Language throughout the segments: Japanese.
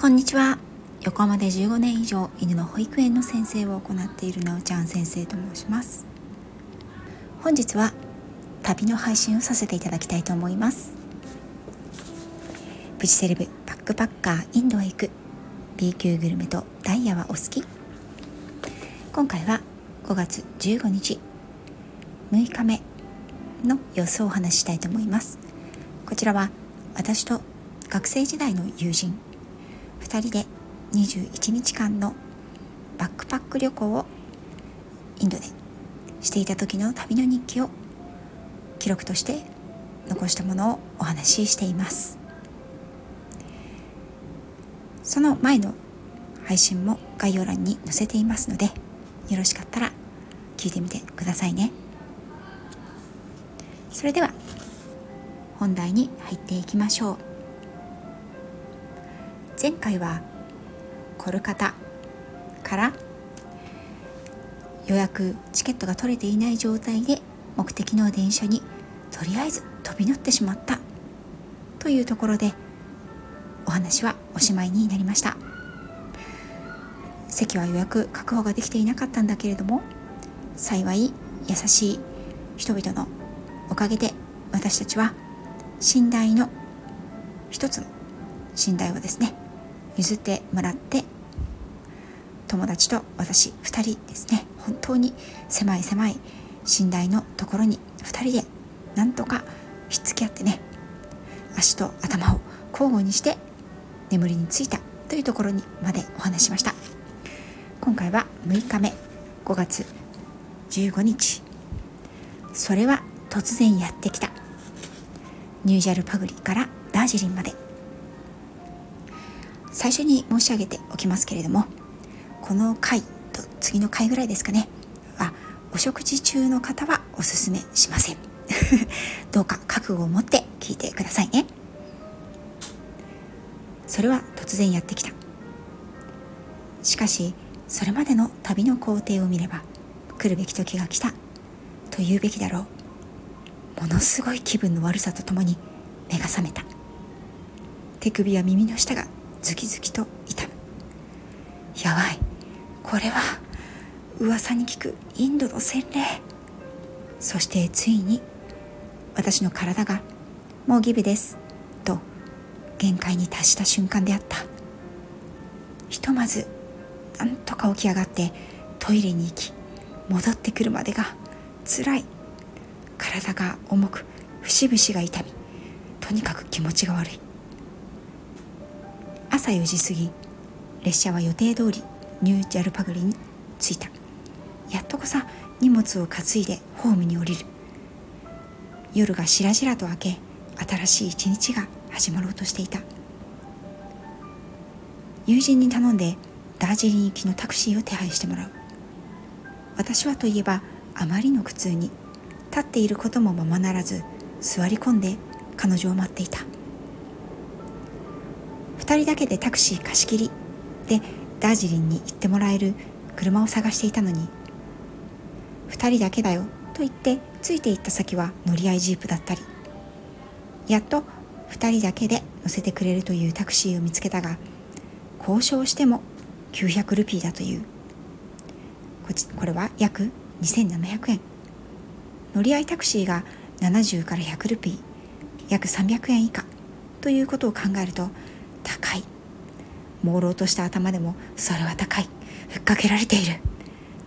こんにちは。横浜で15年以上犬の保育園の先生を行っているなおちゃん先生と申します。本日は旅の配信をさせていただきたいと思います。プチセレブバックパッカーインドへ行く B 級グルメとダイヤはお好き。今回は5月15日6日目の様子をお話ししたいと思います。こちらは私と学生時代の友人2人で21日間のバックパック旅行をインドでしていた時の旅の日記を記録として残したものをお話ししています。その前の配信も概要欄に載せていますのでよろしかったら聞いてみてくださいね。それでは本題に入っていきましょう。前回はコルカタから予約チケットが取れていない状態で目的の電車にとりあえず飛び乗ってしまったというところでお話はおしまいになりました。席は予約確保ができていなかったんだけれども幸い優しい人々のおかげで私たちは寝台の一つの寝台をですね譲ってもらって友達と私2人ですね。本当に狭い狭い寝台のところに2人でなんとかひっつき合ってね足と頭を交互にして眠りについたというところにまでお話しました。今回は6日目5月15日。それは突然やってきた。ニュージャルパグリからダージリンまで。最初に申し上げておきますけれどもこの回と次の回ぐらいですかね。はお食事中の方はおすすめしません。どうか覚悟を持って聞いてくださいね。それは突然やってきた。しかしそれまでの旅の工程を見れば来るべき時が来たと言うべきだろう。ものすごい気分の悪さとともに目が覚めた。手首や耳の下がズキズキと痛む。やばい。これは噂に聞くインドの洗礼。そしてついに私の体が「もうギブです」と限界に達した瞬間であった。ひとまずなんとか起き上がってトイレに行き戻ってくるまでが辛い。体が重く節々が痛みとにかく気持ちが悪い。朝4時過ぎ列車は予定通りニュージャルパグリに着いた。やっとこさ荷物を担いでホームに降りる。夜がしらじらと明け新しい一日が始まろうとしていた。友人に頼んでダージリン行きのタクシーを手配してもらう。私はといえばあまりの苦痛に立っていることもままならず座り込んで彼女を待っていた。2人だけでタクシー貸し切り。でダージリンに行ってもらえる。車を探していたのに。2人だけだよ。と言ってついていった先は乗り合いジープだったり。やっと2人だけで乗せてくれるというタクシーを見つけたが交渉しても900ルピーだという。こちこれは約2700円。乗り合いタクシーが70から100ルピー。約300円以下。ということを考えると高い。朦朧とした頭でもそれは高い。ふっかけられている。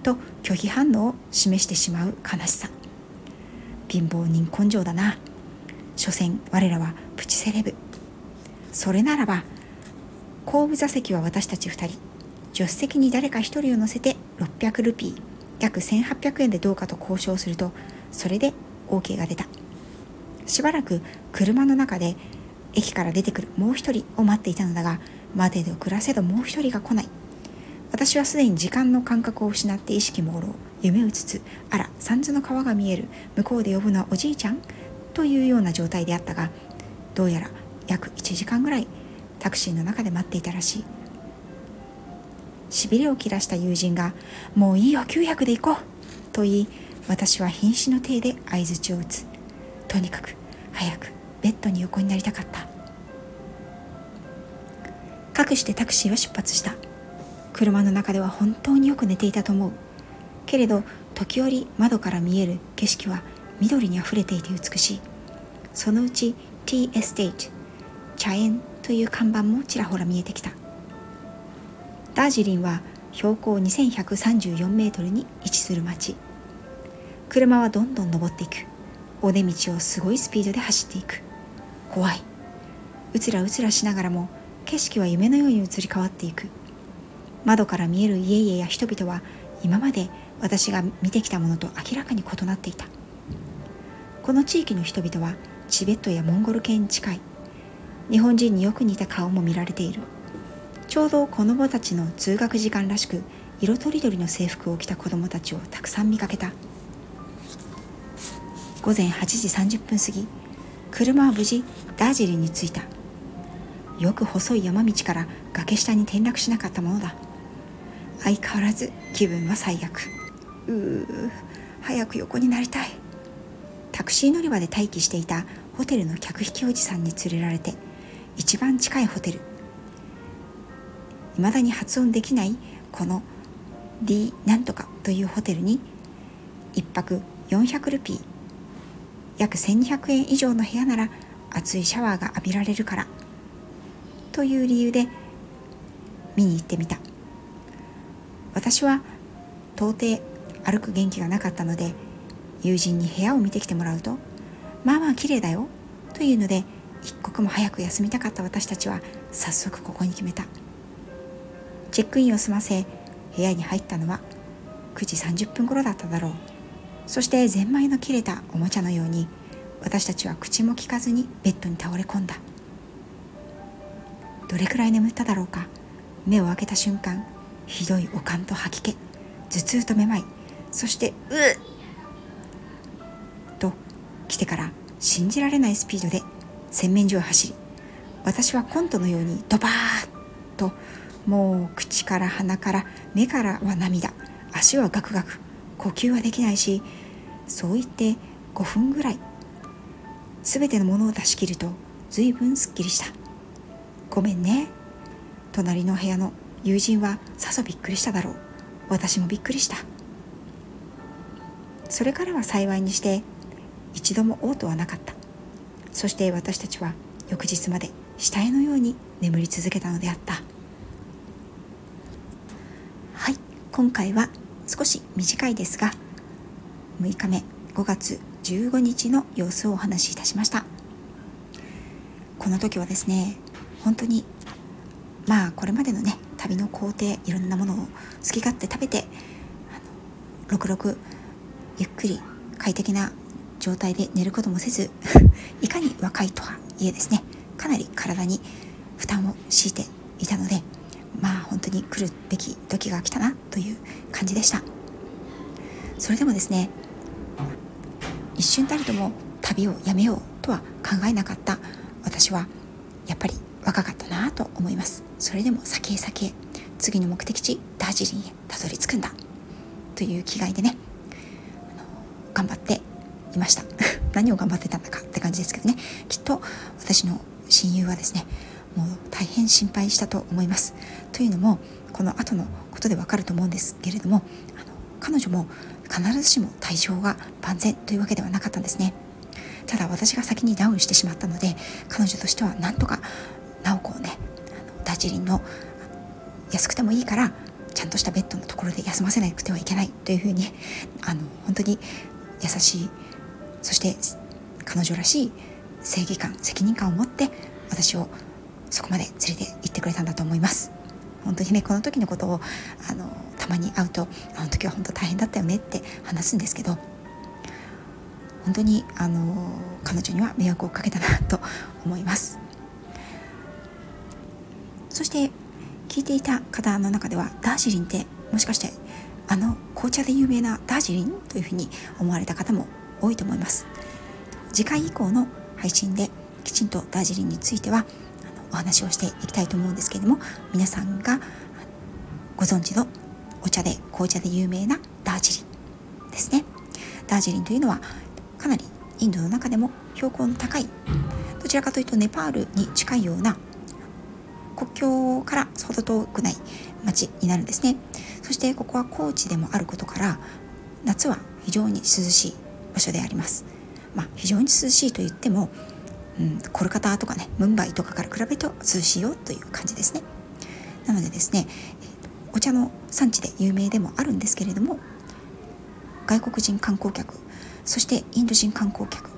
と拒否反応を示してしまう悲しさ。貧乏人根性だな。所詮我らはプチセレブ。それならば後部座席は私たち2人。助手席に誰か1人を乗せて600ルピー約1800円でどうかと交渉するとそれで OK が出た。しばらく車の中で駅から出てくるもう一人を待っていたのだが待てど暮らせどもう一人が来ない。私はすでに時間の感覚を失って意識朦朧夢うつつあら三途の川が見える向こうで呼ぶのはおじいちゃんというような状態であったがどうやら約1時間ぐらいタクシーの中で待っていたらしい。しびれを切らした友人が「もういいよ900で行こう」と言い私は瀕死の体で相づちを打つ。とにかく早くベッドに横になりたかった。かくしてタクシーは出発した。車の中では本当によく寝ていたと思う。けれど時折窓から見える景色は緑にあふれていて美しい。そのうち T エステート茶園という看板もちらほら見えてきた。ダージリンは標高2134メートルに位置する町。車はどんどん登っていく。尾根道をすごいスピードで走っていく。怖い。うつらうつらしながらも景色は夢のように移り変わっていく。窓から見える家々や人々は今まで私が見てきたものと明らかに異なっていた。この地域の人々はチベットやモンゴル系に近い。日本人によく似た顔も見られている。ちょうど子供たちの通学時間らしく色とりどりの制服を着た子供たちをたくさん見かけた。午前8時30分過ぎ車は無事ダージリンに着いた。よく細い山道から崖下に転落しなかったものだ。相変わらず気分は最悪。うー早く横になりたい。タクシー乗り場で待機していたホテルの客引きおじさんに連れられて一番近いホテル。未だに発音できないこの D なんとかというホテルに1泊400ルピー約1200円以上の部屋なら熱いシャワーが浴びられるから。という理由で見に行ってみた。私は到底歩く元気がなかったので友人に部屋を見てきてもらうとまあまあ綺麗だよというので一刻も早く休みたかった私たちは早速ここに決めた。チェックインを済ませ部屋に入ったのは9時30分頃だっただろう。そしてゼンマイの切れたおもちゃのように私たちは口も聞かずにベッドに倒れ込んだどれくらい眠っただろうか目を開けた瞬間ひどい悪寒と吐き気頭痛とめまいそして「うっ!」と来てから信じられないスピードで洗面所を走り私はコントのようにドバーッともう口から鼻から目からは涙足はガクガク呼吸はできないしそう言って5分ぐらい全てのものを出し切ると随分すっきりした。ごめんね。隣の部屋の友人はさぞびっくりしただろう。私もびっくりした。それからは幸いにして一度も嘔吐はなかった。そして私たちは翌日まで死体のように眠り続けたのであった。はい今回は少し短いですが6日目5月15日の様子をお話しいたしました。この時はですね本当にまあこれまでのね旅の工程いろんなものを好き勝手食べてろくろくゆっくり快適な状態で寝ることもせず いかに若いとはいえですねかなり体に負担を強いていたのでまあ本当に来るべき時が来たなという感じでした。それでもですね一瞬たりとも旅をやめようとは考えなかった。私はやっぱり若かったなと思います。それでも先へ先へ次の目的地ダージリンへたどり着くんだ。という気概でね頑張っていました。何を頑張ってたんだかって感じですけどね。きっと私の親友はですねもう大変心配したと思います。というのもこの後のことでわかると思うんですけれどもあの彼女も必ずしも体調が万全というわけではなかったんですね。ただ私が先にダウンしてしまったので彼女としてはなんとか直子をねダージリンの安くてもいいからちゃんとしたベッドのところで休ませなくてはいけないというふうにあの本当に優しいそして彼女らしい正義感責任感を持って私をそこまで連れて行ってくれたんだと思います。本当にねこの時のことをあのたまに会うとあの時は本当大変だったよねって話すんですけど本当にあの彼女には迷惑をかけたなと思います。そして聞いていた方の中ではダージリンってもしかしてあの紅茶で有名なダージリンというふうに思われた方も多いと思います。次回以降の配信できちんとダージリンについてはお話をしていきたいと思うんですけれども皆さんがご存知のお茶で紅茶で有名なダージリンですね。ダージリンというのはかなりインドの中でも標高の高いどちらかというとネパールに近いような国境からほど遠くない町になるんですね。そしてここは高地でもあることから夏は非常に涼しい場所であります。まあ非常に涼しいと言っても、うん、コルカタとかねムンバイとかから比べると涼しいよという感じですね。なのでですねお茶の産地で有名でもあるんですけれども外国人観光客そしてインド人観光客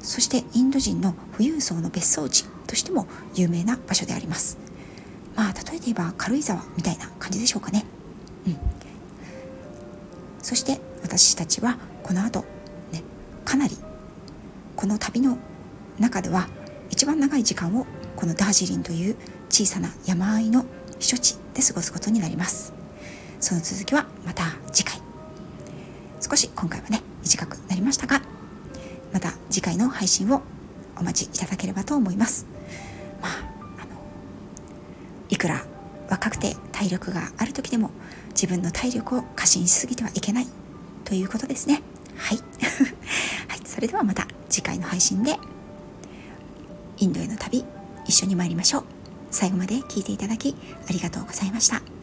そしてインド人の富裕層の別荘地としても有名な場所であります。まあ例えて言えば軽井沢みたいな感じでしょうかね。うん。そして私たちはこの後ねかなりこの旅の中では一番長い時間をこのダージリンという小さな山あいの避暑地で過ごすことになります。その続きはまた次回。少し今回はね短くなりましたがまた次回の配信をお待ちいただければと思います。まああのいくら若くて体力がある時でも自分の体力を過信しすぎてはいけないということですね。はい、はい、それではまた次回の配信でインドへの旅一緒に参りましょう最後まで聞いていただきありがとうございました。